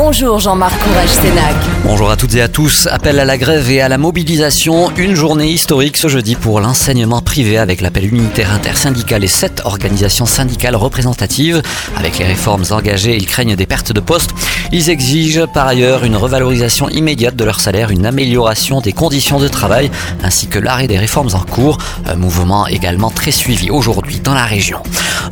Bonjour Jean-Marc Courage Sénac. Bonjour à toutes et à tous. Appel à la grève et à la mobilisation. Une journée historique ce jeudi pour l'enseignement privé avec l'appel unitaire intersyndical et sept organisations syndicales représentatives. Avec les réformes engagées, ils craignent des pertes de postes. Ils exigent par ailleurs une revalorisation immédiate de leur salaire, une amélioration des conditions de travail ainsi que l'arrêt des réformes en cours. Un mouvement également très suivi aujourd'hui dans la région.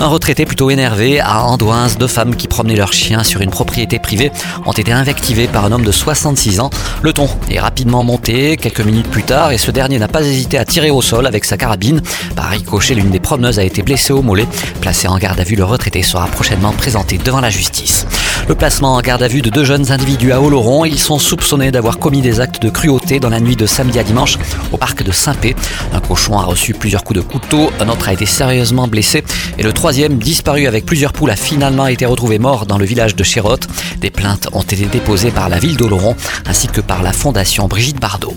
Un retraité plutôt énervé à Andouins, deux femmes qui promenaient leurs chiens sur une propriété privée ont été invectivés par un homme de 66 ans. Le ton est rapidement monté quelques minutes plus tard et ce dernier n'a pas hésité à tirer au sol avec sa carabine. Par ricochet, l'une des promeneuses a été blessée au mollet. Placé en garde à vue, le retraité sera prochainement présenté devant la justice. Le placement en garde à vue de deux jeunes individus à Oloron, ils sont soupçonnés d'avoir commis des actes de cruauté dans la nuit de samedi à dimanche au parc de Saint-Pé. Un cochon a reçu plusieurs coups de couteau, un autre a été sérieusement blessé et le troisième, disparu avec plusieurs poules, a finalement été retrouvé mort dans le village de Chérotte. Des plaintes ont été déposées par la ville d'Oloron ainsi que par la fondation Brigitte Bardot.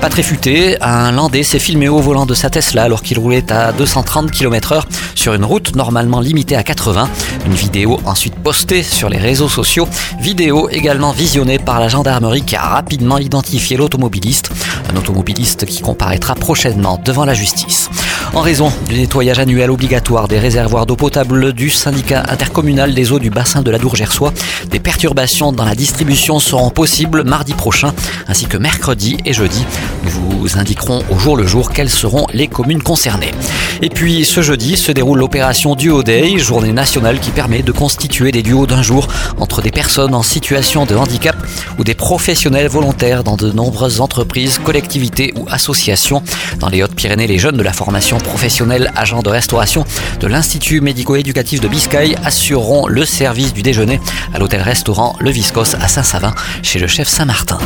Pas très futé, un Landais s'est filmé au volant de sa Tesla alors qu'il roulait à 230 km/h sur une route normalement limitée à 80. Une vidéo ensuite postée sur les réseaux sociaux. Vidéo également visionnée par la gendarmerie qui a rapidement identifié l'automobiliste. Un automobiliste qui comparaîtra prochainement devant la justice. En raison du nettoyage annuel obligatoire des réservoirs d'eau potable du syndicat intercommunal des eaux du bassin de la Dour-Gersois, des perturbations dans la distribution seront possibles mardi prochain ainsi que mercredi et jeudi. Nous vous indiquerons au jour le jour quelles seront les communes concernées. Et puis ce jeudi se déroule l'opération Duo Day, journée nationale qui permet de constituer des duos d'un jour entre des personnes en situation de handicap ou des professionnels volontaires dans de nombreuses entreprises, collectivités ou associations. Dans les Hautes-Pyrénées, les jeunes de la formation professionnelle agents de restauration de l'Institut médico-éducatif de Biscaye assureront le service du déjeuner à l'hôtel-restaurant Le Viscos à Saint-Savin chez le chef Saint-Martin.